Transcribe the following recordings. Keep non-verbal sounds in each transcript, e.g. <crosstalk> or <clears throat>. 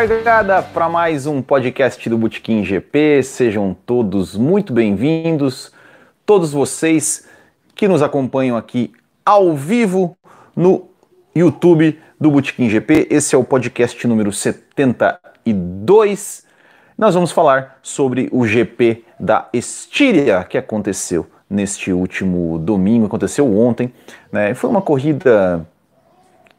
largada para mais um podcast do Botequim GP. Sejam todos muito bem-vindos. Todos vocês que nos acompanham aqui ao vivo no YouTube do Botequim GP. Esse é o podcast número 72. Nós vamos falar sobre o GP da Estíria que aconteceu neste último domingo, aconteceu ontem. Né? Foi uma corrida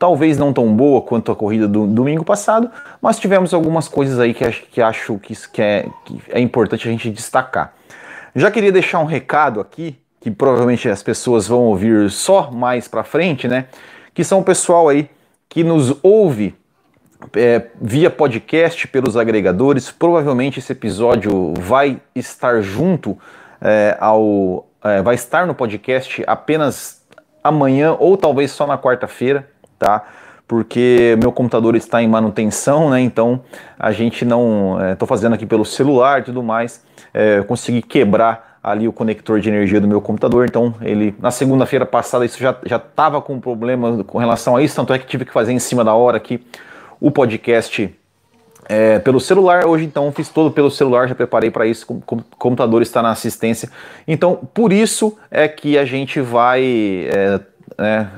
talvez não tão boa quanto a corrida do domingo passado, mas tivemos algumas coisas aí que, que acho que, que, é, que é importante a gente destacar. Já queria deixar um recado aqui, que provavelmente as pessoas vão ouvir só mais para frente, né? Que são o pessoal aí que nos ouve é, via podcast pelos agregadores. Provavelmente esse episódio vai estar junto é, ao. É, vai estar no podcast apenas amanhã ou talvez só na quarta-feira tá? Porque meu computador está em manutenção, né? Então a gente não. Estou é, fazendo aqui pelo celular e tudo mais. É, consegui quebrar ali o conector de energia do meu computador. Então ele na segunda-feira passada isso já já estava com problema com relação a isso, tanto é que tive que fazer em cima da hora aqui o podcast é, pelo celular. Hoje, então, fiz todo pelo celular, já preparei para isso. O computador está na assistência. Então, por isso é que a gente vai é, né,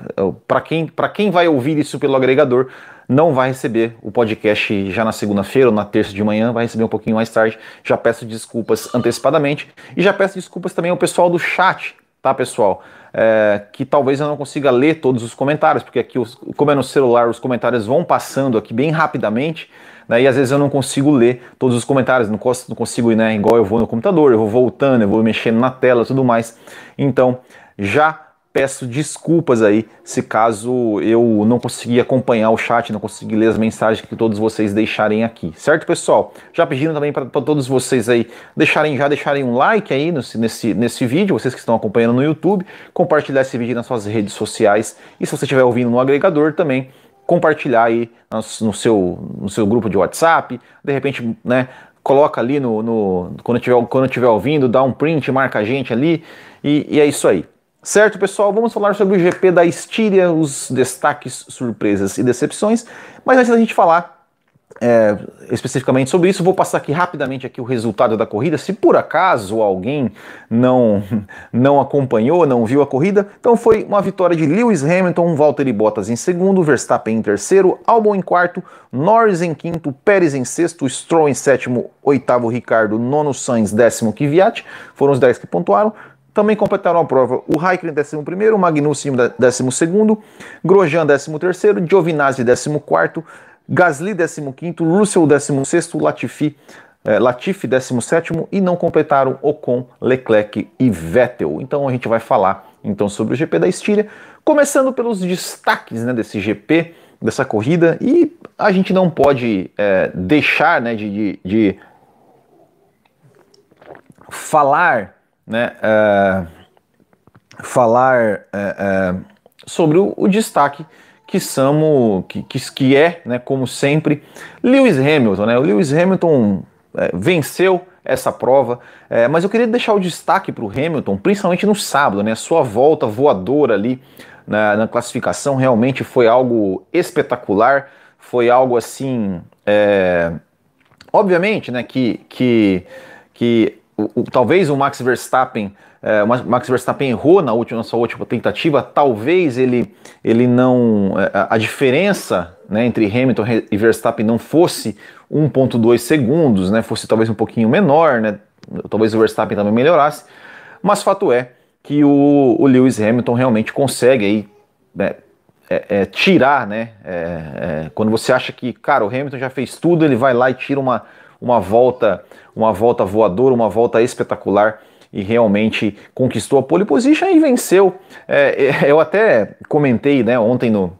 para quem, quem vai ouvir isso pelo agregador, não vai receber o podcast já na segunda-feira ou na terça de manhã, vai receber um pouquinho mais tarde. Já peço desculpas antecipadamente e já peço desculpas também ao pessoal do chat, tá, pessoal? É, que talvez eu não consiga ler todos os comentários, porque aqui, os, como é no celular, os comentários vão passando aqui bem rapidamente. Né, e às vezes eu não consigo ler todos os comentários, não consigo, não consigo ir, né, igual eu vou no computador, eu vou voltando, eu vou mexendo na tela tudo mais. Então, já peço desculpas aí se caso eu não conseguir acompanhar o chat, não conseguir ler as mensagens que todos vocês deixarem aqui, certo pessoal? Já pedindo também para todos vocês aí deixarem já deixarem um like aí nesse, nesse, nesse vídeo, vocês que estão acompanhando no YouTube, compartilhar esse vídeo nas suas redes sociais e se você estiver ouvindo no agregador também compartilhar aí no seu, no seu grupo de WhatsApp, de repente, né, coloca ali no, no quando estiver quando tiver ouvindo, dá um print, marca a gente ali e, e é isso aí. Certo, pessoal? Vamos falar sobre o GP da Estíria, os destaques, surpresas e decepções. Mas antes da gente falar é, especificamente sobre isso, vou passar aqui rapidamente aqui o resultado da corrida. Se por acaso alguém não, não acompanhou, não viu a corrida, então foi uma vitória de Lewis Hamilton, Valtteri Bottas em segundo, Verstappen em terceiro, Albon em quarto, Norris em quinto, Pérez em sexto, Stroll em sétimo, oitavo Ricardo, nono Sainz, décimo Kvyat, foram os dez que pontuaram. Também completaram a prova o Raikkonen 11, o Magnussen 12, Grosjean 13, Giovinazzi 14, Gasly 15, Russell 16, Latifi, eh, Latifi 17 e não completaram Ocon, Leclerc e Vettel. Então a gente vai falar então sobre o GP da Estíria, começando pelos destaques né, desse GP, dessa corrida, e a gente não pode é, deixar né, de, de, de falar né, é, falar é, sobre o, o, destaque que, somos, que, que, que é, né, como sempre, Lewis Hamilton. Né? O Lewis Hamilton venceu essa prova, é, mas eu queria deixar o destaque para o Hamilton, principalmente no sábado, né? Sua volta voadora ali na, na classificação realmente foi algo espetacular, foi algo assim. É, obviamente, né, que, que, que o, o, talvez o Max Verstappen, é, Max Verstappen errou na, última, na sua última tentativa, talvez ele, ele não. É, a diferença né, entre Hamilton e Verstappen não fosse 1,2 segundos, né, fosse talvez um pouquinho menor, né, talvez o Verstappen também melhorasse, mas fato é que o, o Lewis Hamilton realmente consegue aí, né, é, é, tirar, né? É, é, quando você acha que, cara, o Hamilton já fez tudo, ele vai lá e tira uma, uma volta, uma volta voadora, uma volta espetacular e realmente conquistou a pole position e venceu. É, é, eu até comentei né, ontem no,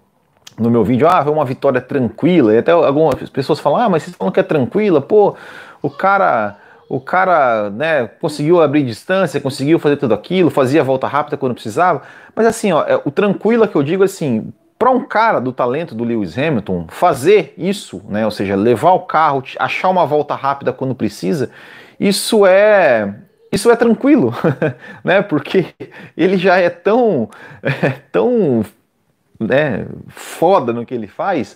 no meu vídeo, ah, foi uma vitória tranquila, e até algumas pessoas falam, ah, mas vocês falam que é tranquila, pô, o cara, o cara, né, conseguiu abrir distância, conseguiu fazer tudo aquilo, fazia a volta rápida quando precisava, mas assim, ó, é, o tranquila que eu digo assim, para um cara do talento do Lewis Hamilton fazer isso, né, ou seja, levar o carro, achar uma volta rápida quando precisa, isso é isso é tranquilo, <laughs> né? Porque ele já é tão é, <laughs> tão né, foda no que ele faz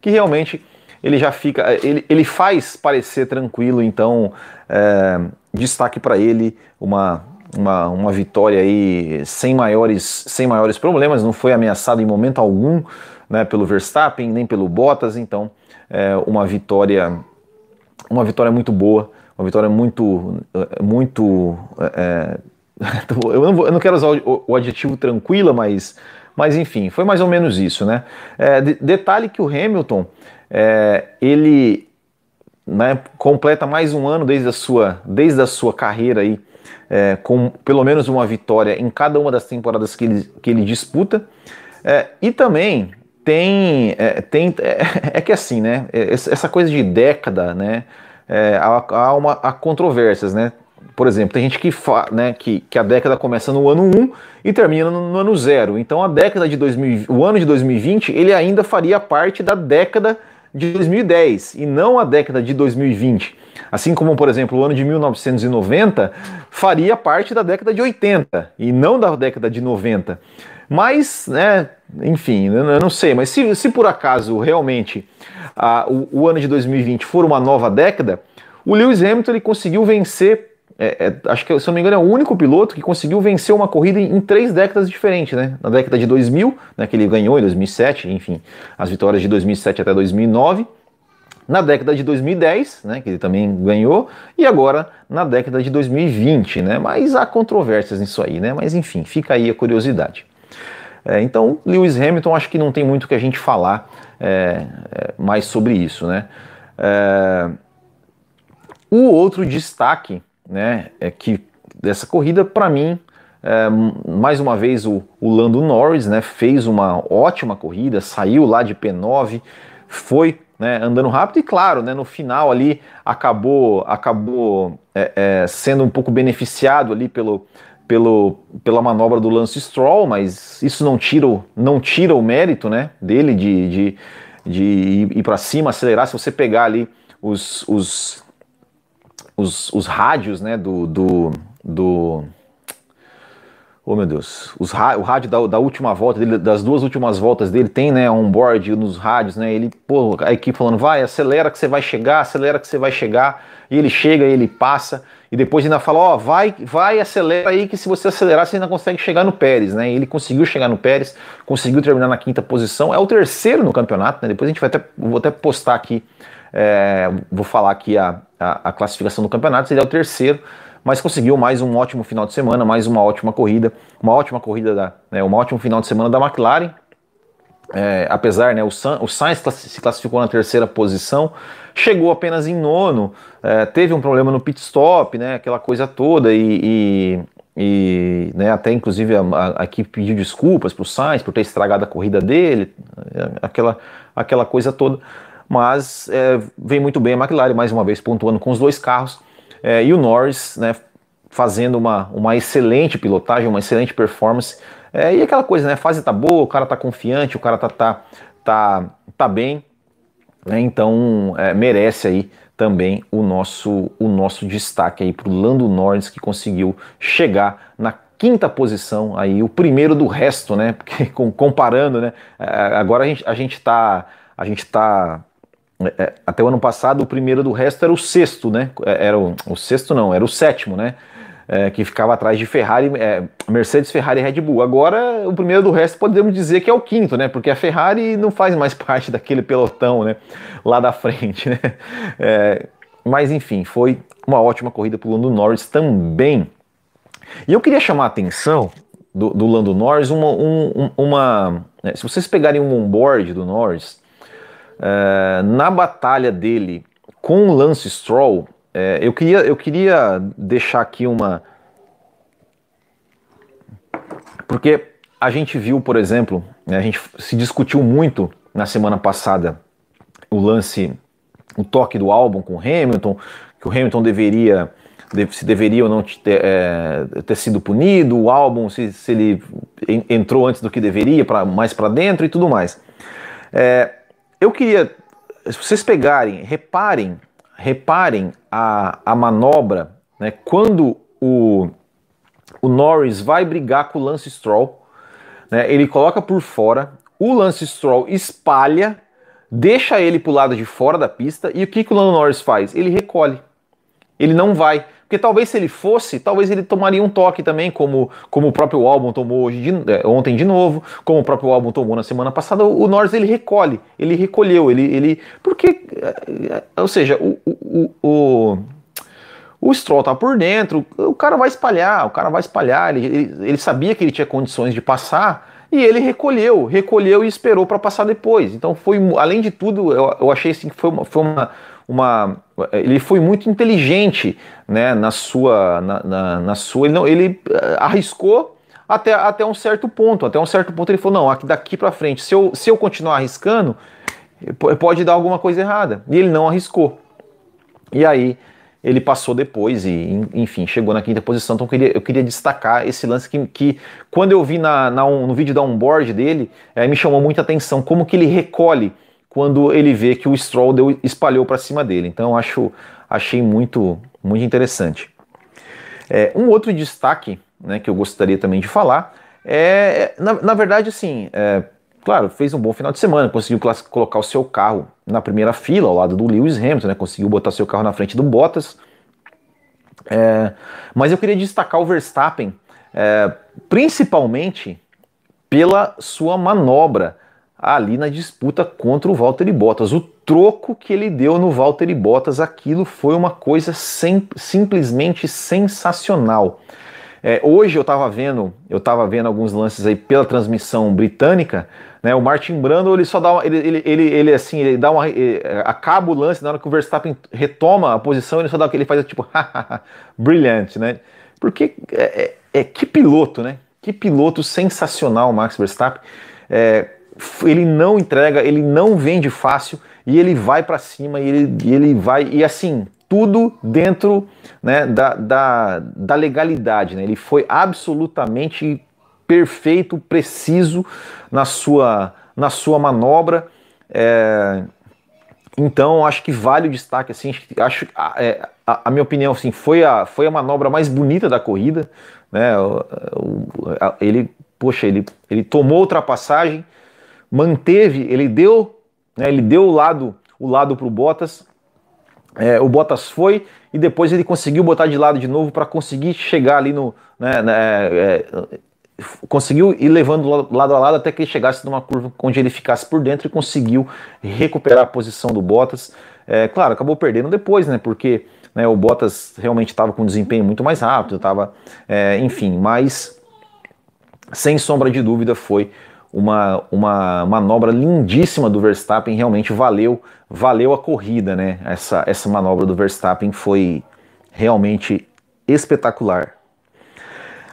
que realmente ele já fica, ele, ele faz parecer tranquilo, então é, destaque para ele uma, uma, uma vitória aí sem maiores, sem maiores problemas, não foi ameaçado em momento algum né, pelo Verstappen, nem pelo Bottas, então é, uma vitória uma vitória muito boa, uma vitória muito muito é, <laughs> eu, não vou, eu, não quero usar o, o, adjetivo tranquila, mas mas enfim, foi mais ou menos isso, né? É, de, detalhe que o Hamilton é, ele né, completa mais um ano desde a sua desde a sua carreira aí é, com pelo menos uma vitória em cada uma das temporadas que ele, que ele disputa. É, e também tem, é, tem é, é, que assim, né? Essa coisa de década, né? É, há, há, uma, há controvérsias, né? Por exemplo, tem gente que, fa, né, que, que a década começa no ano 1 e termina no, no ano 0. Então a década de 2000, o ano de 2020, ele ainda faria parte da década de 2010 e não a década de 2020. Assim como, por exemplo, o ano de 1990 faria parte da década de 80 e não da década de 90. Mas, né, enfim, eu não sei, mas se, se por acaso realmente a, o, o, ano de 2020 for uma nova década, o Lewis Hamilton ele conseguiu vencer, é, é, acho que se eu não me engano é o único piloto que conseguiu vencer uma corrida em, em três décadas diferentes, né? Na década de 2000, né, que ele ganhou em 2007, enfim, as vitórias de 2007 até 2009 na década de 2010, né, que ele também ganhou, e agora na década de 2020, né, mas há controvérsias nisso aí, né, mas enfim, fica aí a curiosidade. É, então, Lewis Hamilton, acho que não tem muito que a gente falar é, é, mais sobre isso, né. É, o outro destaque, né, é que dessa corrida, para mim, é, mais uma vez o, o Lando Norris, né, fez uma ótima corrida, saiu lá de P9, foi né, andando rápido e claro, né, no final ali acabou acabou é, é, sendo um pouco beneficiado ali pelo, pelo, pela manobra do Lance Stroll, mas isso não tira o, não tira o mérito né, dele de, de, de ir, para cima, acelerar. Se você pegar ali os, os, os, os rádios né, do, do, do Oh meu Deus, Os, o rádio da, da, última volta dele, das duas últimas voltas dele, tem né, um board nos rádios, né? Ele, pô, a equipe falando, vai, acelera que você vai chegar, acelera que você vai chegar, e ele chega, ele passa, e depois ainda fala, ó, oh, vai, vai, acelera aí, que se você acelerar, você ainda consegue chegar no Pérez, né? E ele conseguiu chegar no Pérez, conseguiu terminar na quinta posição, é o terceiro no campeonato, né? Depois a gente vai até, vou até postar aqui, é, vou falar aqui a, a, a classificação do campeonato, ele é o terceiro mas conseguiu mais um ótimo final de semana, mais uma ótima corrida, uma ótima corrida da, né, um ótimo final de semana da McLaren. É, apesar, né, o, o Sainz se classificou na terceira posição, chegou apenas em nono, é, teve um problema no pit stop, né, aquela coisa toda e, e, e né, até inclusive a, a, a equipe pediu desculpas para o Sainz por ter estragado a corrida dele, aquela, aquela coisa toda. Mas é, vem muito bem a McLaren mais uma vez pontuando com os dois carros é, e o Norris, né, fazendo uma, uma excelente pilotagem, uma excelente performance. É, e aquela coisa, né? A fase tá boa, o cara tá confiante, o cara tá, tá, tá, tá bem. Né, então é, merece aí também o nosso, o nosso destaque aí para o Lando Norris que conseguiu chegar na quinta posição aí, o primeiro do resto, né? <laughs> Porque comparando, né? É, agora a gente, a gente tá, a gente tá é, é, até o ano passado o primeiro do resto era o sexto, né? É, era o, o sexto não, era o sétimo, né? É, que ficava atrás de Ferrari, é, Mercedes, Ferrari e Red Bull. Agora o primeiro do resto podemos dizer que é o quinto, né? Porque a Ferrari não faz mais <laughs> parte daquele pelotão, né? Lá da frente, né? É, mas enfim, foi uma ótima corrida para o Lando Norris também. E eu queria chamar a atenção do, do Lando Norris uma, um, uma né? se vocês pegarem um onboard do Norris é, na batalha dele com o Lance Stroll, é, eu, queria, eu queria deixar aqui uma. Porque a gente viu, por exemplo, né, a gente se discutiu muito na semana passada o lance, o toque do álbum com o Hamilton, que o Hamilton deveria se deveria ou não ter, é, ter sido punido, o álbum, se, se, ele entrou antes do que deveria, pra, mais para dentro e tudo mais. É, eu queria, se vocês pegarem, reparem, reparem a, a manobra, né, quando o, o Norris vai brigar com o Lance Stroll, né, ele coloca por fora, o Lance Stroll espalha, deixa ele para o lado de fora da pista e o que, que o Lando Norris faz? Ele recolhe. Ele não vai. Porque talvez se ele fosse, talvez ele tomaria um toque também, como, como o próprio álbum tomou hoje de, é, ontem de novo, como o próprio álbum tomou na semana passada. O Norris ele recolhe, ele recolheu, ele. ele porque. É, é, ou seja, o, o, o, o Stroll tá por dentro, o cara vai espalhar, o cara vai espalhar. Ele, ele, ele sabia que ele tinha condições de passar. E ele recolheu, recolheu e esperou para passar depois. Então foi, além de tudo, eu, eu achei assim que foi uma, foi uma, uma, ele foi muito inteligente né, na sua, na, na, na sua, ele, não, ele eh, arriscou até, até um certo ponto, até um certo ponto ele falou, não, daqui para frente, se eu, se eu continuar arriscando, pode dar alguma coisa errada, e ele não arriscou, e aí ele passou depois e, enfim, chegou na quinta posição. Então eu queria, eu queria destacar esse lance que, que quando eu vi na, na no vídeo da onboard dele, é, me chamou muita atenção, como que ele recolhe quando ele vê que o Stroll deu, espalhou para cima dele. Então acho, achei muito, muito interessante. É, um outro destaque né, que eu gostaria também de falar é, na, na verdade, assim, é, claro, fez um bom final de semana, conseguiu colocar o seu carro na primeira fila, ao lado do Lewis Hamilton, né, conseguiu botar seu carro na frente do Bottas. É, mas eu queria destacar o Verstappen, é, principalmente pela sua manobra ali na disputa contra o Valtteri Bottas. O troco que ele deu no Valtteri Bottas, aquilo foi uma coisa sem, simplesmente sensacional. É, hoje eu estava vendo, eu estava vendo alguns lances aí pela transmissão britânica, né? O Martin Brando ele só dá uma, ele, ele, ele, ele assim, ele dá uma ele, acaba o lance na hora que o Verstappen retoma a posição, ele só dá ele faz tipo <laughs> brilhante, né? Porque é, é, é, que piloto, né? Que piloto sensacional, Max Verstappen. É, ele não entrega, ele não vende fácil e ele vai para cima e ele, ele vai e assim tudo dentro né, da, da, da legalidade. Né? Ele foi absolutamente perfeito, preciso na sua, na sua manobra. É, então acho que vale o destaque assim. Acho é, a, a, minha opinião assim foi a, foi a manobra mais bonita da corrida. Né? Ele poxa ele, ele tomou ultrapassagem manteve, ele deu, né, ele deu o lado o lado para o Bottas, é, o Bottas foi e depois ele conseguiu botar de lado de novo para conseguir chegar ali no, né, né, é, conseguiu ir levando lado a lado até que ele chegasse numa curva onde ele ficasse por dentro e conseguiu recuperar a posição do Bottas. É, claro, acabou perdendo depois, né? Porque né, o Bottas realmente estava com um desempenho muito mais rápido, estava, é, enfim, mas sem sombra de dúvida foi uma, uma manobra lindíssima do Verstappen, realmente valeu, valeu a corrida, né? Essa, essa manobra do Verstappen foi realmente espetacular.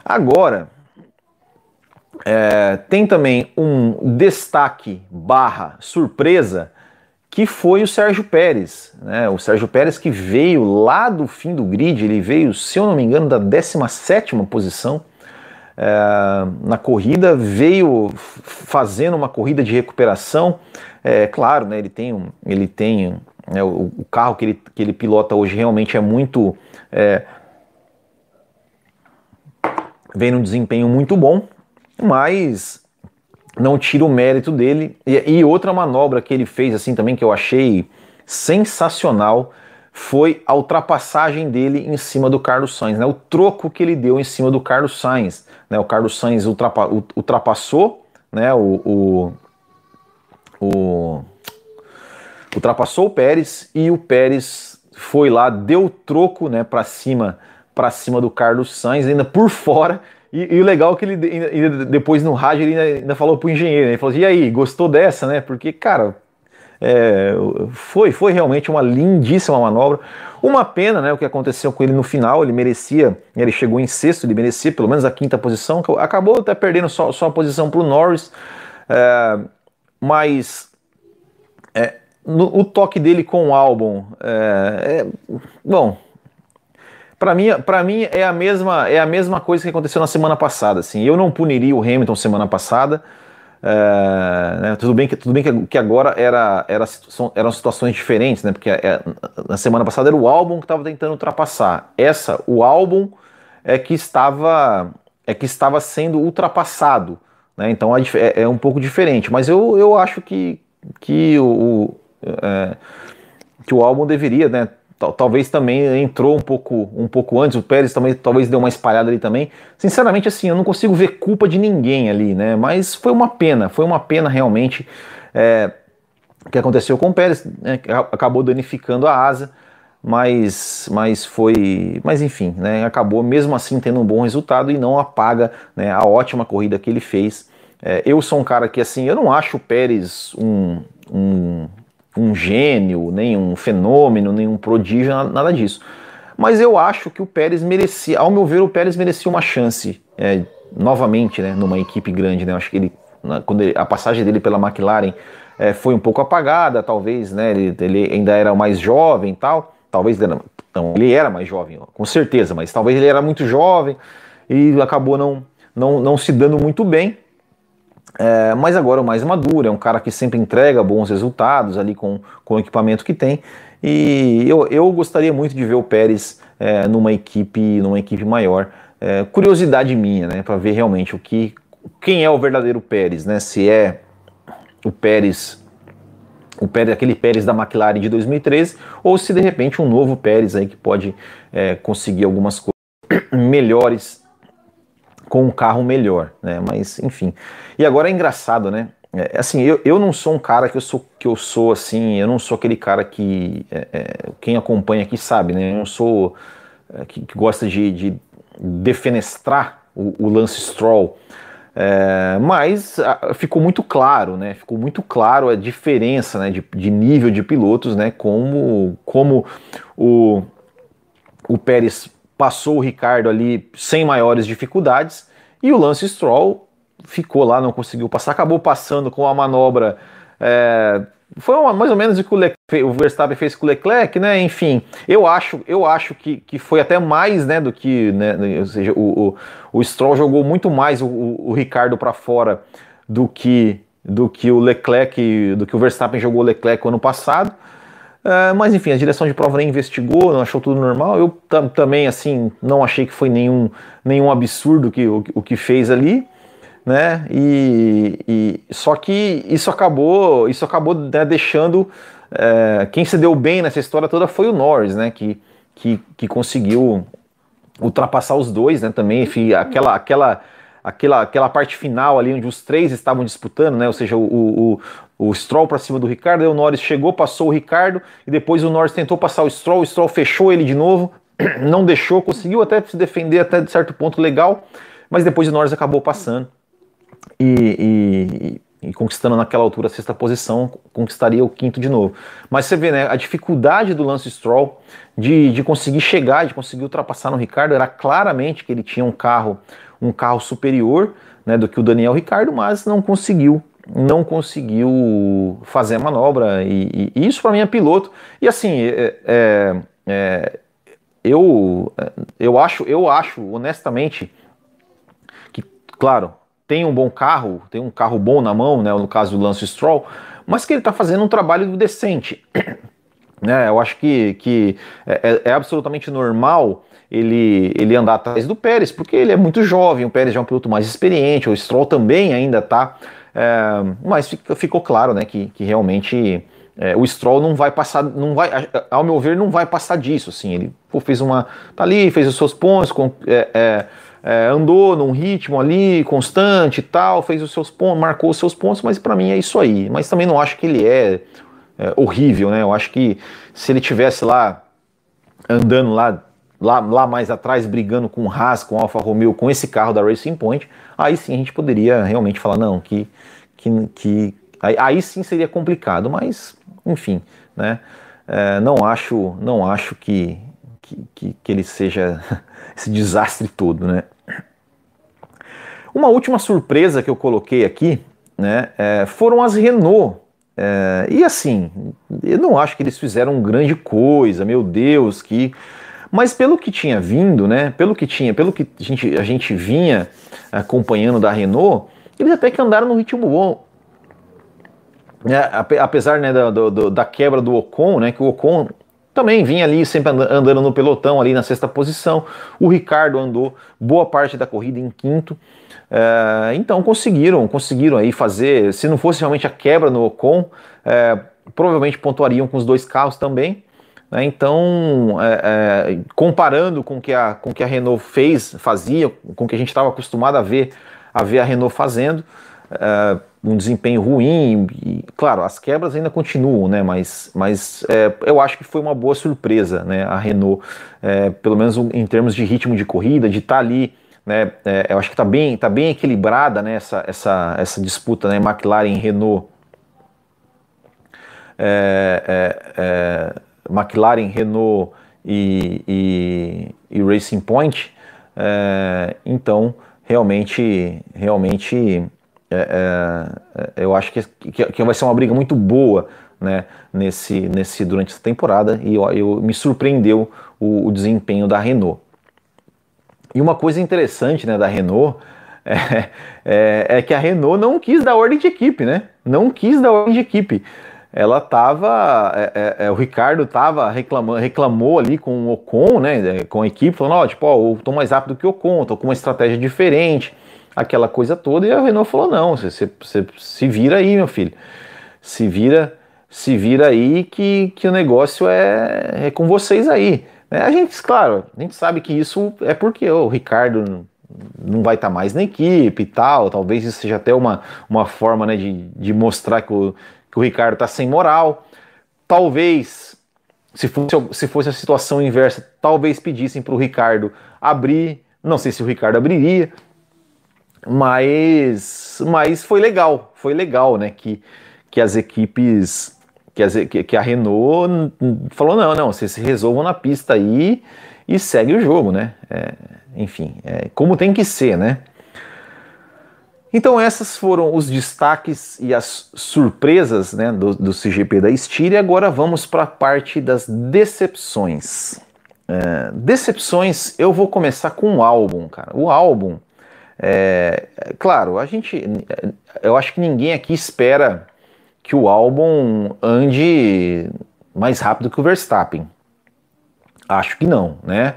Agora, é, tem também um destaque barra surpresa que foi o Sérgio Pérez, né? O Sérgio Pérez que veio lá do fim do grid, ele veio, se eu não me engano, da 17 posição, é, na corrida, veio fazendo uma corrida de recuperação. É claro, né, ele tem, um, ele tem né, o, o, carro que ele, que ele pilota hoje realmente é muito. É, vem num desempenho muito bom, mas não tira o mérito dele. E, e outra manobra que ele fez assim também que eu achei sensacional foi a ultrapassagem dele em cima do Carlos Sainz, né? O troco que ele deu em cima do Carlos Sainz, né? O Carlos Sainz ultrapa, ultrapassou, né? O, o, o, ultrapassou o Pérez e o Pérez foi lá, deu troco, né? Para cima, para cima do Carlos Sainz, ainda por fora. E, e, o legal é que ele depois no rádio ele ainda, ainda falou pro engenheiro, né? ele falou: assim, "E aí, gostou dessa, né? Porque cara, é, foi, foi realmente uma lindíssima manobra. Uma pena né, o que aconteceu com ele no final, ele merecia, ele chegou em sexto, ele merecia pelo menos a quinta posição, acabou até perdendo só, só a posição para o Norris, é, mas é, no, o toque dele com o álbum, é, é, bom, para mim, para mim é a mesma é a mesma coisa que aconteceu na semana passada. Assim, eu não puniria o Hamilton semana passada. É, né, tudo bem, que, tudo bem que, que agora era, era, eram situações diferentes, né? Porque é, na semana passada era o álbum que estava tentando ultrapassar. Essa, o álbum é que estava é que estava sendo ultrapassado. Né? Então é, é, um pouco diferente. Mas eu, eu acho que, que o, é, que o álbum deveria, né? Talvez também entrou um pouco, um pouco antes, o Pérez também talvez deu uma espalhada ali também. Sinceramente, assim, eu não consigo ver culpa de ninguém ali, né? Mas foi uma pena, foi uma pena realmente é, que aconteceu com o Pérez, né? acabou danificando a asa, mas, mas foi, mas enfim, né? Acabou mesmo assim tendo um bom resultado e não apaga né, a ótima corrida que ele fez. É, eu sou um cara que assim, eu não acho o Pérez um, um um gênio, nem um fenômeno, nem um prodígio, nada disso. Mas eu acho que o Pérez merecia, ao meu ver, o Pérez merecia uma chance é, novamente, né, numa equipe grande. Né? Eu acho que ele, quando ele, a passagem dele pela McLaren é, foi um pouco apagada, talvez, né? Ele, ele ainda era mais jovem, tal. Talvez ele era, não, ele era mais jovem, com certeza, mas talvez ele era muito jovem e acabou não, não, não se dando muito bem. É, mas agora o mais maduro, é um cara que sempre entrega bons resultados ali com, com o equipamento que tem. E eu, eu gostaria muito de ver o Pérez é, numa equipe numa equipe maior. É, curiosidade minha, né, para ver realmente o que quem é o verdadeiro Pérez, né? Se é o Pérez o Pérez, aquele Pérez da McLaren de 2013, ou se de repente um novo Pérez aí que pode é, conseguir algumas coisas melhores com um carro melhor, né? Mas enfim. E agora é engraçado, né? É, assim, eu, eu não sou um cara que eu sou que eu sou assim, eu não sou aquele cara que é, é, quem acompanha aqui sabe, né? Eu não sou é, que, que, gosta de, de defenestrar o, o Lance Stroll. É, mas a, ficou muito claro, né? Ficou muito claro a diferença né, de, de nível de pilotos, né? Como, como o, o Pérez passou o Ricardo ali sem maiores dificuldades e o Lance Stroll ficou lá, não conseguiu passar, acabou passando com a manobra. É, foi uma, mais ou menos o que o, Leclerc, o, Verstappen fez com o Leclerc, né? Enfim, eu acho, eu acho que, que foi até mais, né, do que, né, ou seja, o, o, o Stroll jogou muito mais o, o Ricardo para fora do que do que o Leclerc, do que o Verstappen jogou o Leclerc ano passado. Uh, mas enfim, a direção de prova nem investigou, não achou tudo normal. Eu também, assim, não achei que foi nenhum, nenhum absurdo que, o, o que fez ali, né? E, e, só que isso acabou, isso acabou né, deixando uh, quem se deu bem nessa história toda foi o Norris, né? Que, que, que conseguiu ultrapassar os dois, né? Também, enfim, aquela, aquela aquela, aquela parte final ali onde os três estavam disputando, né? Ou seja, o, o, o Stroll para cima do Ricardo, aí o Norris chegou, passou o Ricardo e depois o Norris tentou passar o Stroll, o Stroll fechou ele de novo, <clears throat> não deixou, conseguiu até se defender até de certo ponto legal, mas depois o Norris acabou passando e, e, e conquistando naquela altura a sexta posição, conquistaria o quinto de novo. Mas você vê, né, a dificuldade do Lance Stroll de, de conseguir chegar, de conseguir ultrapassar no Ricardo, era claramente que ele tinha um carro um carro superior né, do que o Daniel Ricardo, mas não conseguiu não conseguiu fazer a manobra e, e isso para mim é piloto. E assim é, é, é, eu eu acho eu acho honestamente que claro tem um bom carro tem um carro bom na mão né no caso do Lance Stroll mas que ele está fazendo um trabalho decente <clears throat> né? Eu acho que, que é, é, é absolutamente normal ele, ele andar atrás do Pérez, porque ele é muito jovem, o Pérez já é um piloto mais experiente, o Stroll também ainda está, é, mas ficou claro né, que, que realmente é, o Stroll não vai passar, não vai, ao meu ver, não vai passar disso. Assim, ele pô, fez uma. tá ali, fez os seus pontos, com, é, é, é, andou num ritmo ali constante e tal, fez os seus pontos, marcou os seus pontos, mas para mim é isso aí. Mas também não acho que ele é, é horrível, né? Eu acho que se ele tivesse lá andando lá lá, lá mais atrás brigando com o Haas, com o Alfa Romeo, com esse carro da Racing Point, aí sim a gente poderia realmente falar, não, que, que, que aí, aí sim seria complicado, mas enfim, né? É, não acho, não acho que, que, que, que ele seja <laughs> esse desastre todo, né? Uma última surpresa que eu coloquei aqui, né, é, foram as Renault. É, e assim, eu não acho que eles fizeram grande coisa, meu Deus, que mas pelo que tinha vindo, né, pelo que tinha, pelo que a gente, a gente vinha acompanhando da Renault, eles até que andaram no ritmo bom. É, apesar né, da, do, da quebra do Ocon, né, que o Ocon também vinha ali sempre andando no pelotão ali na sexta posição. O Ricardo andou boa parte da corrida em quinto. É, então conseguiram, conseguiram aí fazer. Se não fosse realmente a quebra no Ocon, é, provavelmente pontuariam com os dois carros também. Né? Então, é, é, comparando com que a, com que a Renault fez, fazia, com que a gente estava acostumado a ver, a ver a Renault fazendo, é, um desempenho ruim. E, claro, as quebras ainda continuam, né? Mas, mas é, eu acho que foi uma boa surpresa, né? A Renault, é, pelo menos em termos de ritmo de corrida, de estar tá ali. Né, é, eu acho que está bem, tá bem equilibrada né, essa, essa, essa disputa né, McLaren Renault. É, é, é, McLaren, Renault e, e, e Racing Point. É, então, realmente, realmente é, é, eu acho que, que, que, vai ser uma briga muito boa né, nesse, nesse, durante essa temporada e eu, eu me surpreendeu o, o, desempenho da Renault. E uma coisa interessante né, da Renault é, é, é, que a Renault não quis dar ordem de equipe, né? Não quis dar ordem de equipe. Ela tava, é, é, é o Ricardo tava reclamando, reclamou ali com o Ocon, né, com a equipe, falando, ó, tipo, ó, eu tô mais rápido que o Ocon, tô com uma estratégia diferente aquela coisa toda, e a Renault falou: não, você, você, você se vira aí, meu filho. Se vira, se vira aí que, que o negócio é, é com vocês aí. Né? A gente, claro, a gente sabe que isso é porque o Ricardo não vai estar tá mais na equipe e tal. Talvez isso seja até uma, uma forma né, de, de mostrar que o, que o Ricardo está sem moral. Talvez, se fosse, se fosse a situação inversa, talvez pedissem para o Ricardo abrir. Não sei se o Ricardo abriria, mas, mas foi legal, foi legal, né? Que, que as equipes, que, as, que a Renault falou: não, não, vocês se resolvam na pista aí e segue o jogo, né? É, enfim, é, como tem que ser, né? Então, essas foram os destaques e as surpresas né, do, do CGP da Styria. Agora vamos para a parte das decepções. É, decepções, eu vou começar com o álbum, cara. O álbum é, claro, a gente, eu acho que ninguém aqui espera que o álbum ande mais rápido que o Verstappen. Acho que não, né?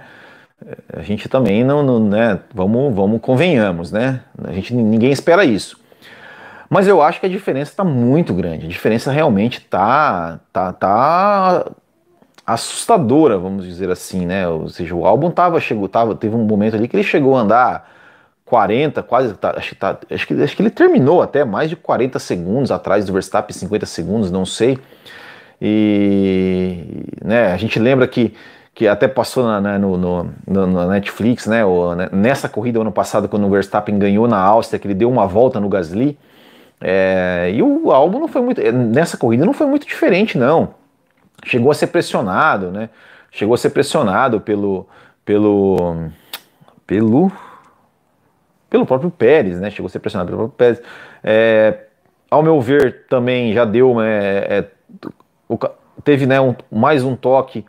A gente também não, não né? Vamos, vamos convenhamos, né? A gente ninguém espera isso. Mas eu acho que a diferença está muito grande. A diferença realmente está tá, tá assustadora, vamos dizer assim, né? Ou seja, o álbum tava, chegou, tava, teve um momento ali que ele chegou a andar 40, quase, tá, acho, que tá, acho, que, acho que ele terminou até mais de 40 segundos atrás do Verstappen, 50 segundos, não sei. E né, a gente lembra que, que até passou na, né, no, no, Netflix, né, ou, né, nessa corrida ano passado, quando o Verstappen ganhou na Áustria, que ele deu uma volta no Gasly. É, e o álbum não foi muito. Nessa corrida não foi muito diferente, não. Chegou a ser pressionado, né? Chegou a ser pressionado pelo. pelo. pelo pelo próprio Pérez, né? Chegou a ser pressionado pelo próprio Pérez. É, ao meu ver, também já deu, é, é, o, teve né, um, mais um toque.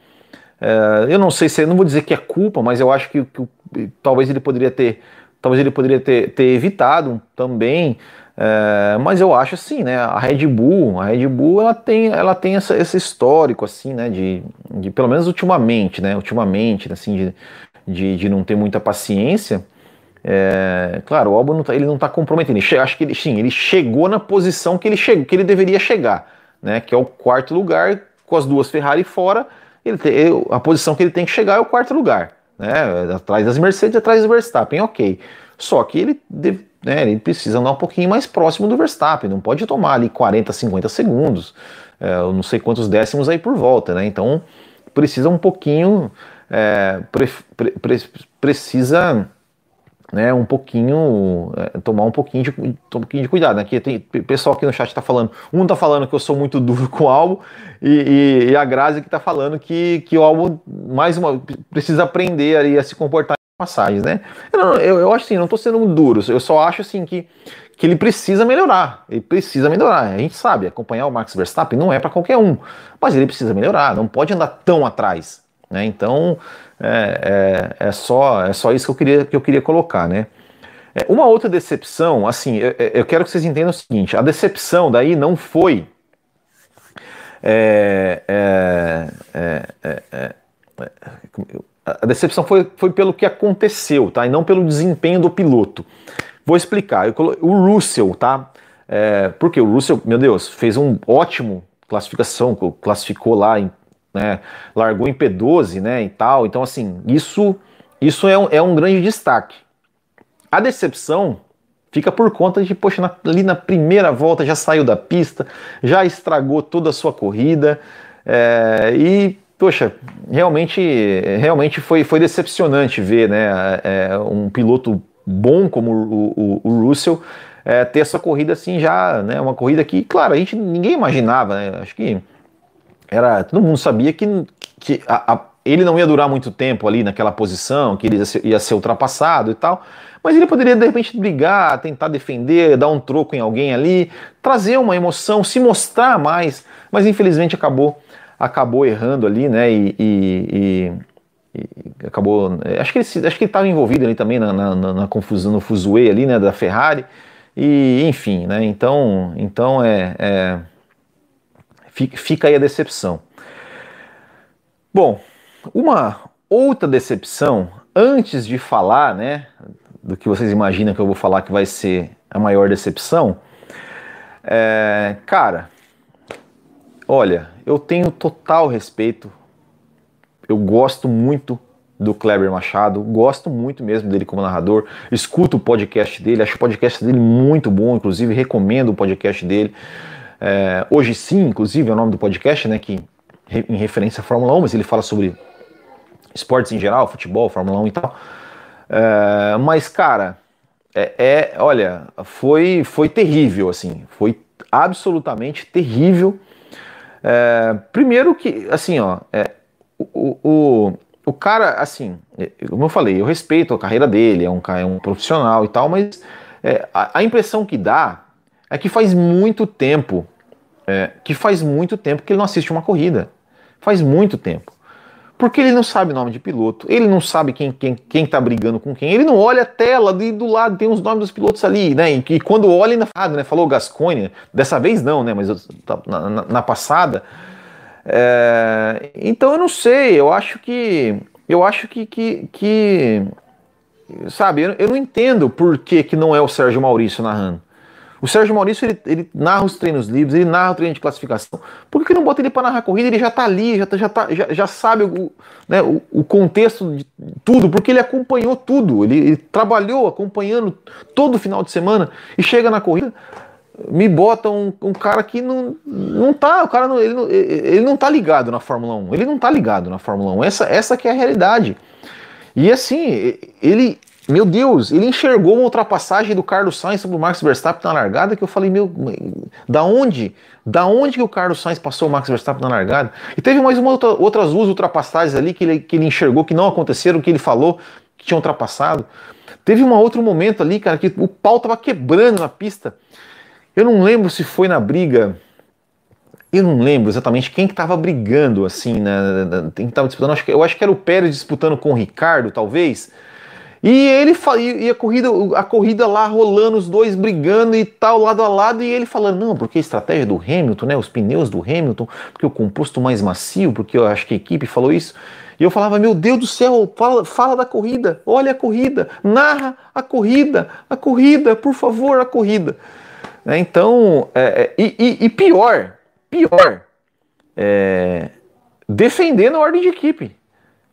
É, eu não sei se, não vou dizer que é culpa, mas eu acho que, que talvez ele poderia ter, talvez ele poderia ter, ter evitado também. É, mas eu acho assim, né? A Red Bull, a Red Bull, ela tem, ela tem essa, esse histórico assim, né? De, de pelo menos ultimamente, né? Ultimamente, assim, de, de, de não ter muita paciência. É, claro, o álbum não tá, ele não está comprometendo. Ele, acho que ele, sim, ele chegou na posição que ele chegou, que ele deveria chegar, né? Que é o quarto lugar com as duas Ferrari fora. Ele a posição que ele tem que chegar é o quarto lugar, né? Atrás das Mercedes, atrás do Verstappen, ok. Só que ele, deve, né, ele precisa andar um pouquinho mais próximo do Verstappen. Não pode tomar ali 40, 50 segundos, é, não sei quantos décimos aí por volta, né? Então precisa um pouquinho, é, pre, pre, pre, precisa né, um pouquinho, é, tomar um pouquinho de, um pouquinho de cuidado. Né? Tem pessoal aqui no chat está falando, um está falando que eu sou muito duro com o álbum e, e, e a Grazi que está falando que, que o álbum mais uma precisa aprender ali a se comportar em passagens, né? Eu, eu, eu acho assim, não estou sendo duro, eu só acho assim que que ele precisa melhorar, ele precisa melhorar. A gente sabe, acompanhar o Max Verstappen não é para qualquer um, mas ele precisa melhorar, não pode andar tão atrás, né? Então é, é, é, só, é só isso que eu queria, que eu queria colocar, né? É, uma outra decepção, assim, eu, eu, quero que vocês entendam o seguinte: a decepção daí não foi. É, é, a decepção foi, foi pelo que aconteceu, tá? E não pelo desempenho do piloto. Vou explicar. Eu, o Russell, tá? É, porque o Russell, meu Deus, fez um ótimo classificação, classificou lá, em, né, largou em P12, né, e tal. Então, assim, isso, isso é, um, é um grande destaque. A decepção fica por conta de, poxa, na, ali na primeira volta já saiu da pista, já estragou toda a sua corrida, é, e, poxa, realmente, realmente foi, foi decepcionante ver, né, é, um piloto bom como o, o, o Russell é, ter essa corrida assim já, né? Uma corrida que, claro, a gente ninguém imaginava, né? Acho que era todo mundo sabia que, que a, a, ele não ia durar muito tempo ali naquela posição, que ele ia ser, ia ser ultrapassado e tal. Mas ele poderia de repente brigar, tentar defender, dar um troco em alguém ali, trazer uma emoção, se mostrar mais. Mas infelizmente acabou acabou errando ali, né? e, e, e acabou. Acho que ele acho que estava envolvido ali também na, na, na, confusão, no fuzuê ali, né, da Ferrari. E, enfim, né? Então, então é, é fica aí a decepção. Bom, uma outra decepção, antes de falar, né, do que vocês imaginam que eu vou falar que vai ser a maior decepção, é, cara, olha, eu tenho total respeito, eu gosto muito do Kleber Machado, gosto muito mesmo dele como narrador, escuto o podcast dele, acho o podcast dele muito bom, inclusive recomendo o podcast dele. É, hoje sim, inclusive, é o nome do podcast, né, que em referência à Fórmula 1, mas ele fala sobre esportes em geral, futebol, Fórmula 1 e tal. É, mas, cara, é, é, olha, foi, foi terrível, assim, foi absolutamente terrível. É, primeiro que, assim, ó, é, o, o, o cara, assim, é, como eu falei, eu respeito a carreira dele, é um, é um profissional e tal, mas é, a, a, impressão que dá é que faz muito tempo, é, que faz muito tempo que ele não assiste uma corrida. Faz muito tempo. Porque ele não sabe nome de piloto, ele não sabe quem, quem, quem tá brigando com quem, ele não olha a tela e do lado tem os nomes dos pilotos ali, né? E, e quando olha ainda fala, né? Falou Gascoigne, dessa vez não, né? Mas tá, na, na, na passada é, então eu não sei, eu acho que. Eu acho que. que, que sabe, eu, eu, não entendo por que, que não é o Sérgio Maurício narrando. O Sérgio Maurício ele, ele narra os treinos livres, ele narra o treino de classificação. Por que, que não bota ele para narrar a corrida? Ele já tá ali, já, tá, já, tá, já, já sabe o, né, o, o, contexto de tudo, porque ele acompanhou tudo. Ele, ele trabalhou acompanhando todo final de semana e chega na corrida me bota um, um, cara que não, não tá, o cara não, ele, não, ele não tá ligado na Fórmula 1, ele não tá ligado na Fórmula 1, essa, essa que é a realidade. E assim, ele, meu Deus, ele enxergou uma ultrapassagem do Carlos Sainz sobre o Max Verstappen na largada que eu falei, meu, da onde? Da onde que o Carlos Sainz passou o Max Verstappen na largada? E teve mais uma outra, outras duas ultrapassagens ali que ele, que ele enxergou que não aconteceram, que ele falou que tinha ultrapassado. Teve um outro momento ali, cara, que o pau tava quebrando na pista. Eu não lembro se foi na briga. Eu não lembro exatamente quem que estava brigando, assim, né? Quem estava disputando. Acho que, eu acho que era o Pérez disputando com o Ricardo, talvez. E ele e a corrida, a corrida lá rolando, os dois brigando e tal, lado a lado, e ele falando, não, porque a estratégia do Hamilton, né? Os pneus do Hamilton, porque o composto mais macio, porque eu acho que a equipe falou isso. E eu falava, meu Deus do céu, fala, fala da corrida, olha a corrida, narra a corrida, a corrida, por favor, a corrida. Né? Então, é, é, e, e, pior, pior, é, defendendo a ordem de equipe.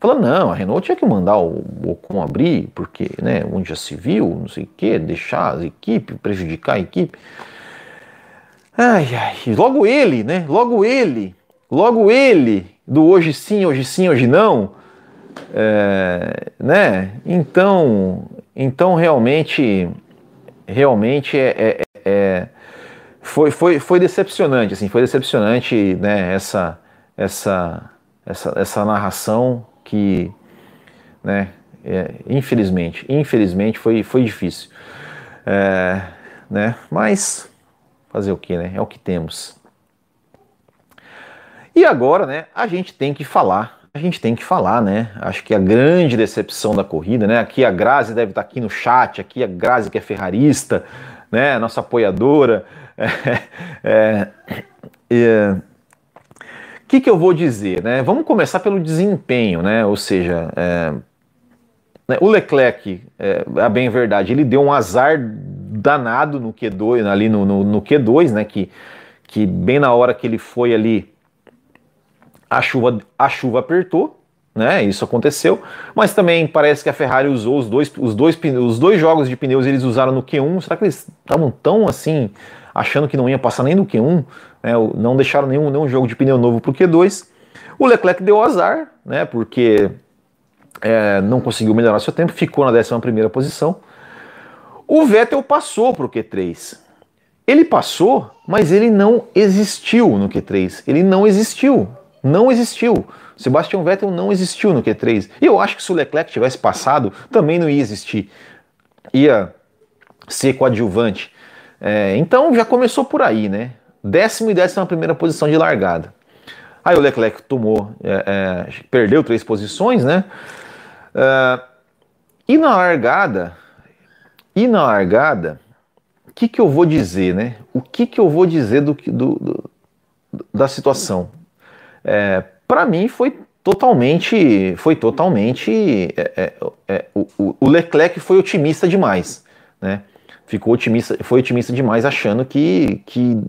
Falando, não, a Renault tinha que mandar o Ocon abrir, porque, né, onde já se viu, não sei o que, deixar a equipe, prejudicar a equipe. Ai, ai, logo ele, né, logo ele, logo ele, do hoje sim, hoje sim, hoje não, é, né, então, então realmente, realmente é, é é, foi, foi, foi decepcionante, assim, foi decepcionante, né, essa, essa, essa, essa narração que, né, é, infelizmente, infelizmente foi, foi difícil, é, né, mas fazer o que, né, é o que temos. E agora, né, a gente tem que falar a gente tem que falar, né? Acho que a grande decepção da corrida, né? Aqui a Grazi deve estar aqui no chat, aqui a Grazi que é ferrarista, né, nossa apoiadora. <laughs> É, é, o que, que eu vou dizer? Né? Vamos começar pelo desempenho, né? ou seja, é, né, o Leclerc, é, a bem verdade, ele deu um azar danado no Q2, ali no, no, no Q2, né? Que, que bem na hora que ele foi ali, a chuva, a chuva apertou, né? Isso aconteceu, mas também parece que a Ferrari usou os dois, os dois, os dois jogos de pneus eles usaram no Q1. Será que eles estavam tão assim achando que não ia passar nem no Q1? Né? Não deixaram nenhum, nenhum jogo de pneu novo para o Q2. O Leclerc deu azar, né? Porque é, não conseguiu melhorar seu tempo, ficou na 11 primeira posição. O Vettel passou para o Q3. Ele passou, mas ele não existiu no Q3. Ele não existiu. Não existiu. Sebastian Vettel não existiu no Q3. E eu acho que se o Leclerc tivesse passado, também não ia existir. Ia ser coadjuvante. É, então já começou por aí, né? Décimo e décima primeira posição de largada. Aí o Leclerc tomou, é, é, perdeu três posições, né? É, e na largada, e na largada, o que, que eu vou dizer, né? O que, que eu vou dizer do, do, do da situação? É, para mim foi totalmente, foi totalmente, é, é, o, o, Leclerc foi otimista demais, né? Ficou otimista, foi otimista demais, achando que, que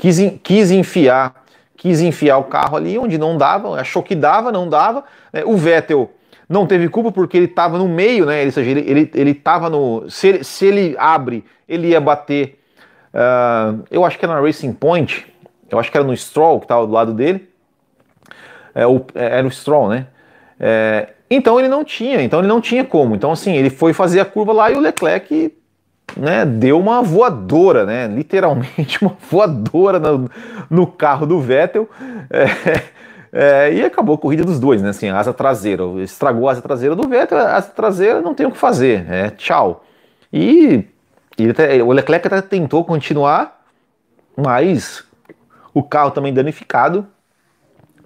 quis, quis enfiar, quis enfiar o carro ali onde não dava, achou que dava, não dava. Né? O Vettel não teve culpa porque ele estava no meio, né? Ou seja, ele, ele, ele tava no. Se ele, se ele abre, ele ia bater. Uh, eu acho que era na Racing Point, eu acho que era no Stroll que estava do lado dele é, o, é, era o Stroll, né? É, então ele não tinha, então ele não tinha como. Então assim, ele foi fazer a curva lá e o Leclerc né, deu uma voadora, né? Literalmente uma <laughs> voadora no, no carro do Vettel. É, é, e acabou a corrida dos dois, né? Assim, asa traseira. Estragou a asa traseira do Vettel, a asa traseira não tem o que fazer. É, tchau. E, e até, o Leclerc até tentou continuar, mas o carro também danificado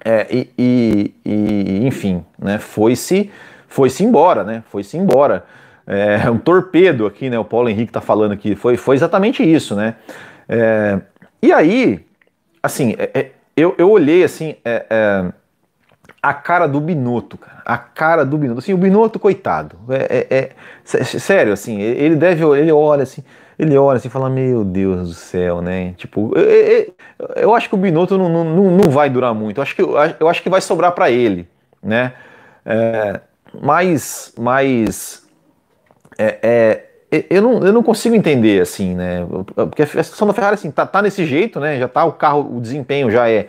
é, e, e, e, enfim, né, foi-se foi-se embora, né? Foi-se embora. É um torpedo aqui, né? O Paulo Henrique tá falando aqui. Foi, foi exatamente isso, né? É, e aí, assim, é, é eu, eu olhei assim, é, é, a cara do Binotto, cara. A cara do Binotto. Assim, o Binotto, coitado. É, sério, assim, ele deve, ele olha assim ele olha assim e fala, meu Deus do céu, né? Tipo, eu, eu, eu acho que o Binotto não, não, não vai durar muito. Eu acho que, eu acho que vai sobrar para ele, né? É, mas, mas é, é, eu, não, eu não consigo entender, assim, né? Porque a situação da Ferrari, assim, tá, tá nesse jeito, né? Já tá o carro, o desempenho já é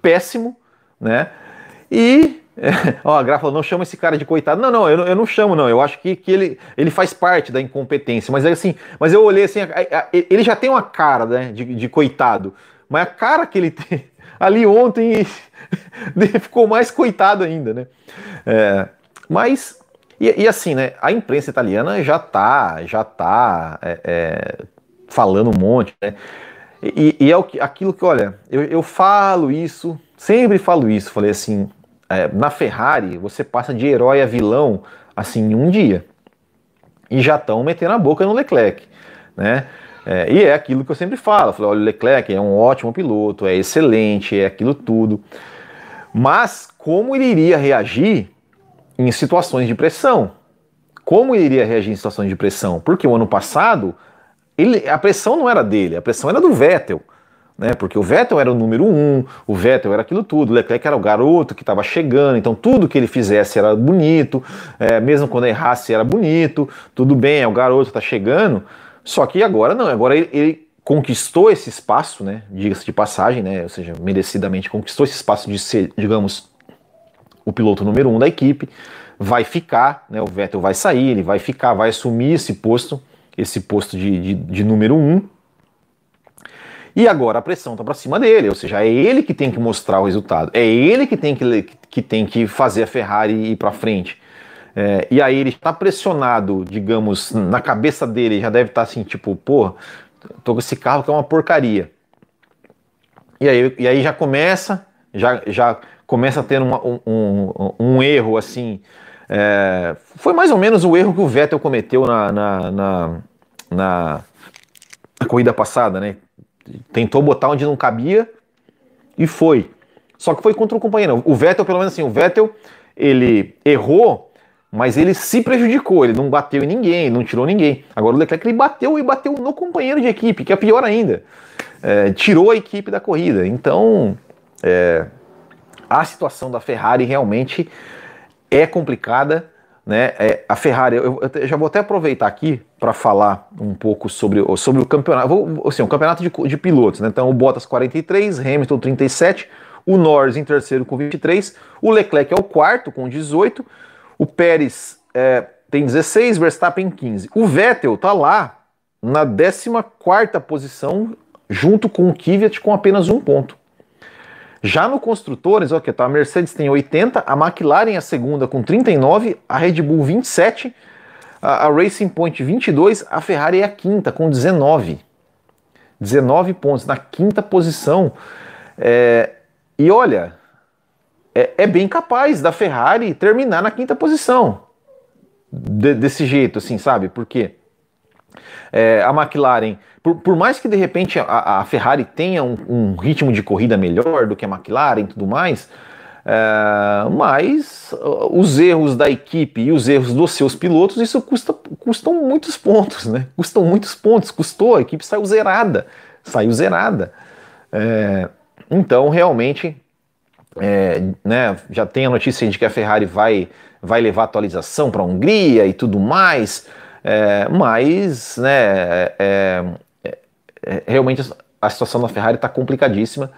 péssimo, né? E <laughs> é, ó, a Gra falou, não chama esse cara de coitado. Não, não, eu, eu não chamo, não. Eu acho que, que ele, ele faz parte da incompetência. Mas é assim, mas eu olhei assim, a, a, ele já tem uma cara né, de, de coitado. Mas a cara que ele <laughs> tem ali ontem <laughs> ficou mais coitado ainda, né? É, mas, e, e, assim, né? A imprensa italiana já tá, já tá é, é falando um monte, né? E, e é o, aquilo que, olha, eu, eu falo isso, sempre falo isso, falei assim, é, na Ferrari, você passa de herói a vilão assim em um dia. E já estão metendo a boca no Leclerc, né? É, e é aquilo que eu sempre falo. Eu olha, o Leclerc é um ótimo piloto, é excelente, é aquilo tudo. Mas como ele iria reagir em situações de pressão? Como ele iria reagir em situações de pressão? Porque o ano passado ele, a pressão não era dele, a pressão era do Vettel né? Porque o Vettel era o número um, o Vettel era aquilo tudo, o Leclerc era o garoto que estava chegando, então tudo que ele fizesse era bonito, é, mesmo quando errasse era bonito, tudo bem, é o garoto está chegando. Só que agora não, agora ele, ele conquistou esse espaço, né? Diga-se de passagem, né? Ou seja, merecidamente conquistou esse espaço de ser, digamos, o piloto número um da equipe. Vai ficar, né? O Vettel vai sair, ele vai ficar, vai assumir esse posto, esse posto de, de, de número um e agora a pressão está para cima dele, ou seja, é ele que tem que mostrar o resultado, é ele que tem que, que, tem que fazer a Ferrari ir para frente. É, e aí ele está pressionado, digamos, na cabeça dele, já deve estar tá assim, tipo, pô, tô com esse carro que é uma porcaria. E aí, e aí já começa, já, já começa a ter uma, um, um, um, erro assim. É, foi mais ou menos o erro que o Vettel cometeu na, na, na, na, corrida passada, né? tentou botar onde não cabia e foi. Só que foi contra o companheiro. O Vettel, pelo menos assim, o Vettel, ele errou mas ele se prejudicou, ele não bateu em ninguém, não tirou ninguém. Agora o Leclerc ele bateu e bateu no companheiro de equipe, que é pior ainda. É, tirou a equipe da corrida. Então, é, a situação da Ferrari realmente é complicada. Né? É, a Ferrari, eu, eu, já vou até aproveitar aqui para falar um pouco sobre, sobre o campeonato. Vou, assim, um campeonato de, de pilotos. Né? Então, o Bottas 43, Hamilton 37, o Norris em terceiro com 23, o Leclerc é o quarto com 18, o Pérez é, tem 16, Verstappen 15. O Vettel tá lá na 14 posição, junto com o Kvyat com apenas um ponto. Já no construtores, ok, tá, a Mercedes tem 80, a McLaren é a segunda com 39, a Red Bull 27, a, a Racing Point 22, a Ferrari é a quinta com 19. 19 pontos na quinta posição. É, e olha, é, é, bem capaz da Ferrari terminar na quinta posição. De, desse jeito, assim, sabe? Porque é, a McLaren, por, por, mais que de repente a, a Ferrari tenha um, um, ritmo de corrida melhor do que a McLaren e tudo mais, é, mas uh, os erros da equipe e os erros dos seus pilotos, isso custa, custam muitos pontos, né? Custam muitos pontos, custou, a equipe saiu zerada, saiu zerada. É, então, realmente, é, né, já tem a notícia de que a Ferrari vai, vai levar atualização para a Hungria e tudo mais, é, mas né, é, é, realmente a situação da Ferrari está complicadíssima.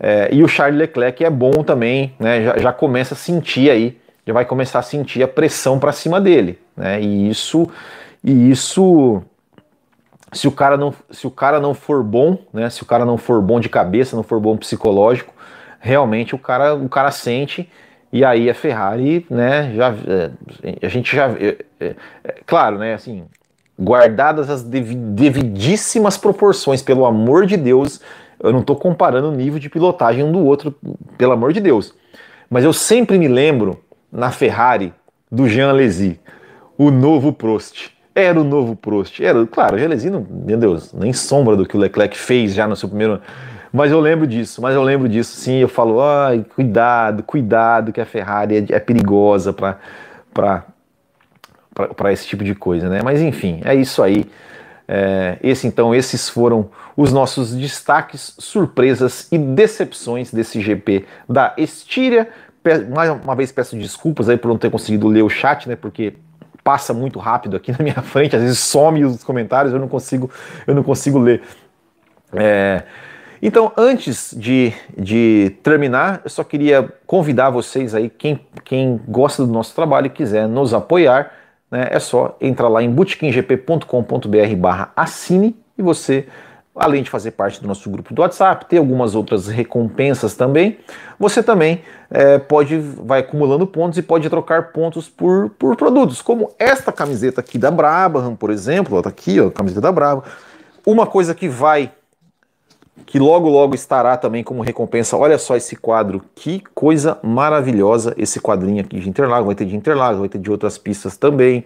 É, e o Charles Leclerc é bom também, né, já, já começa a sentir aí, já vai começar a sentir a pressão para cima dele. Né, e isso, e isso se o cara não, se o cara não for bom, né, se o cara não for bom de cabeça, não for bom psicológico, realmente o cara, o cara sente e aí a Ferrari, né, já é, a gente já é, é, é, claro, né, assim, guardadas as devidíssimas proporções, pelo amor de Deus, eu não estou comparando o nível de pilotagem um do outro, pelo amor de Deus. Mas eu sempre me lembro na Ferrari do Jean Alesi, o novo Prost. Era o novo Prost. Era, claro, o Jean Alesi, não, meu Deus, nem sombra do que o Leclerc fez já no seu primeiro mas eu lembro disso, mas eu lembro disso, sim. Eu falo, ai, cuidado, cuidado, que a Ferrari é, é perigosa para esse tipo de coisa, né? Mas enfim, é isso aí. É, esse então, esses foram os nossos destaques, surpresas e decepções desse GP da Estíria. Mais uma vez peço desculpas aí por não ter conseguido ler o chat, né? Porque passa muito rápido aqui <laughs> na minha frente, às vezes some os comentários, eu não consigo, eu não consigo ler. É, então, antes de, de terminar, eu só queria convidar vocês aí, quem, quem gosta do nosso trabalho e quiser nos apoiar, né, é só entrar lá em bootkinggp.com.br barra assine e você, além de fazer parte do nosso grupo do WhatsApp, ter algumas outras recompensas também, você também é, pode, vai acumulando pontos e pode trocar pontos por, por produtos, como esta camiseta aqui da Brabham, por exemplo, ó, tá aqui, ó, a camiseta da Brabham. Uma coisa que vai que logo logo estará também como recompensa. Olha só esse quadro, que coisa maravilhosa esse quadrinho aqui de Interlagos, vai ter de Interlagos, vai ter de outras pistas também.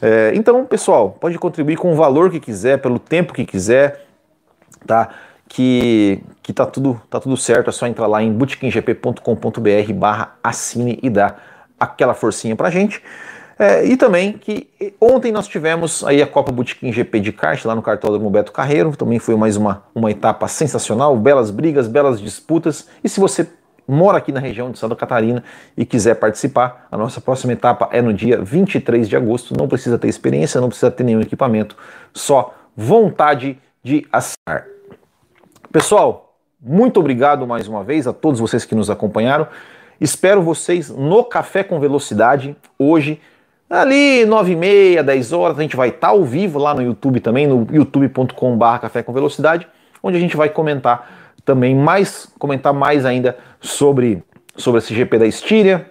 É, então, pessoal, pode contribuir com o valor que quiser, pelo tempo que quiser, tá? Que, que tá, tudo, tá tudo certo, é só entrar lá em bootkinggp.com.br barra assine e dar aquela forcinha pra gente. É, e também que ontem nós tivemos aí a Copa Botequim GP de kart lá no cartódromo Beto Carreiro, também foi mais uma, uma etapa sensacional, belas brigas, belas disputas. E se você mora aqui na região de Santa Catarina e quiser participar, a nossa próxima etapa é no dia 23 de agosto. Não precisa ter experiência, não precisa ter nenhum equipamento, só vontade de assinar. Pessoal, muito obrigado mais uma vez a todos vocês que nos acompanharam. Espero vocês no Café com Velocidade hoje Ali, 9 e meia, 10 horas, a gente vai estar tá ao vivo lá no YouTube também, no youtube.com.br Café com Velocidade, onde a gente vai comentar também mais, comentar mais ainda sobre, sobre esse GP da Estíria.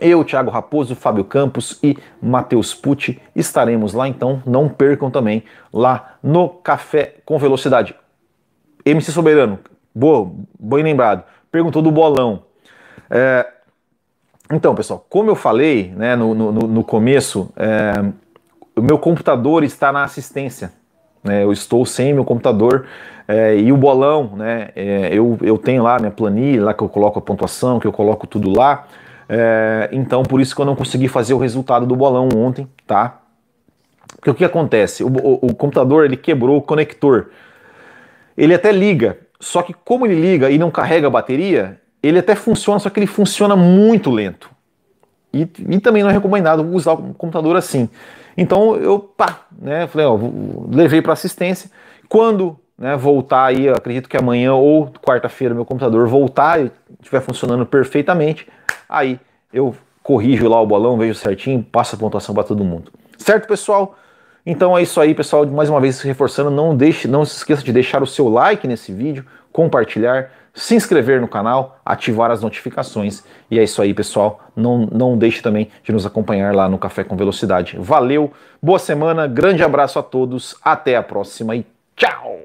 Eu, Thiago Raposo, Fábio Campos e Matheus Pucci estaremos lá, então não percam também lá no Café com Velocidade. MC Soberano, boa, bem lembrado, perguntou do bolão. É, então, pessoal, como eu falei né, no, no, no começo, é, o meu computador está na assistência. Né, eu estou sem meu computador é, e o bolão, né, é, eu, eu tenho lá minha planilha, lá que eu coloco a pontuação, que eu coloco tudo lá. É, então, por isso que eu não consegui fazer o resultado do bolão ontem, tá? Porque o que acontece? O, o, o computador ele quebrou o conector. Ele até liga, só que como ele liga e não carrega a bateria, ele até funciona, só que ele funciona muito lento. E, e também não é recomendado usar o computador assim. Então eu pá, né, falei, ó, levei para assistência. Quando né, voltar aí, acredito que amanhã ou quarta-feira meu computador voltar e estiver funcionando perfeitamente, aí eu corrijo lá o bolão, vejo certinho, passo a pontuação para todo mundo. Certo, pessoal? Então é isso aí, pessoal. Mais uma vez reforçando, não deixe, não se esqueça de deixar o seu like nesse vídeo, compartilhar, se inscrever no canal, ativar as notificações. E é isso aí, pessoal. Não, não deixe também de nos acompanhar lá no Café com Velocidade. Valeu, boa semana, grande abraço a todos, até a próxima e tchau!